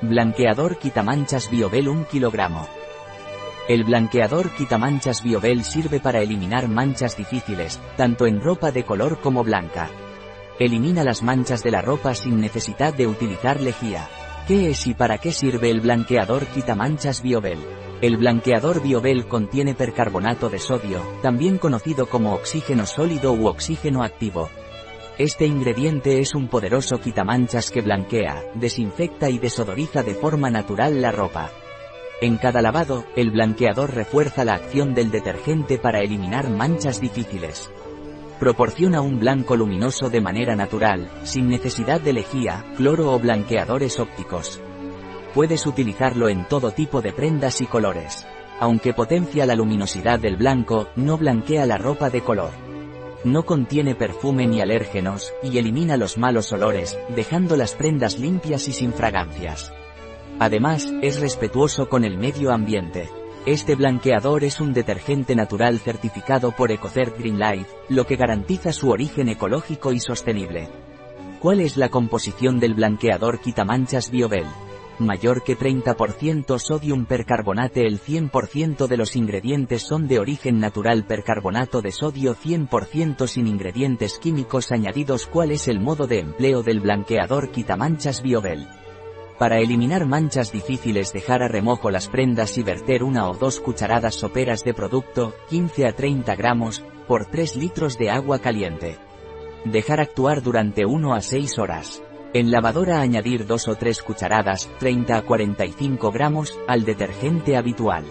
Blanqueador quitamanchas Biobel 1 kg. El blanqueador quitamanchas Biobel sirve para eliminar manchas difíciles, tanto en ropa de color como blanca. Elimina las manchas de la ropa sin necesidad de utilizar lejía. ¿Qué es y para qué sirve el blanqueador quitamanchas Biobel? El blanqueador Biobel contiene percarbonato de sodio, también conocido como oxígeno sólido u oxígeno activo. Este ingrediente es un poderoso quitamanchas que blanquea, desinfecta y desodoriza de forma natural la ropa. En cada lavado, el blanqueador refuerza la acción del detergente para eliminar manchas difíciles. Proporciona un blanco luminoso de manera natural, sin necesidad de lejía, cloro o blanqueadores ópticos. Puedes utilizarlo en todo tipo de prendas y colores. Aunque potencia la luminosidad del blanco, no blanquea la ropa de color. No contiene perfume ni alérgenos, y elimina los malos olores, dejando las prendas limpias y sin fragancias. Además, es respetuoso con el medio ambiente. Este blanqueador es un detergente natural certificado por EcoCert Green Life, lo que garantiza su origen ecológico y sostenible. ¿Cuál es la composición del blanqueador quitamanchas Biobel? Mayor que 30% sodium percarbonate El 100% de los ingredientes son de origen natural percarbonato de sodio 100% sin ingredientes químicos añadidos ¿Cuál es el modo de empleo del blanqueador quitamanchas Biobel? Para eliminar manchas difíciles dejar a remojo las prendas y verter una o dos cucharadas soperas de producto, 15 a 30 gramos, por 3 litros de agua caliente. Dejar actuar durante 1 a 6 horas. En lavadora añadir 2 o 3 cucharadas, 30 a 45 gramos, al detergente habitual.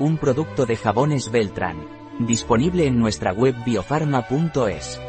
Un producto de jabones Beltran. Disponible en nuestra web biofarma.es.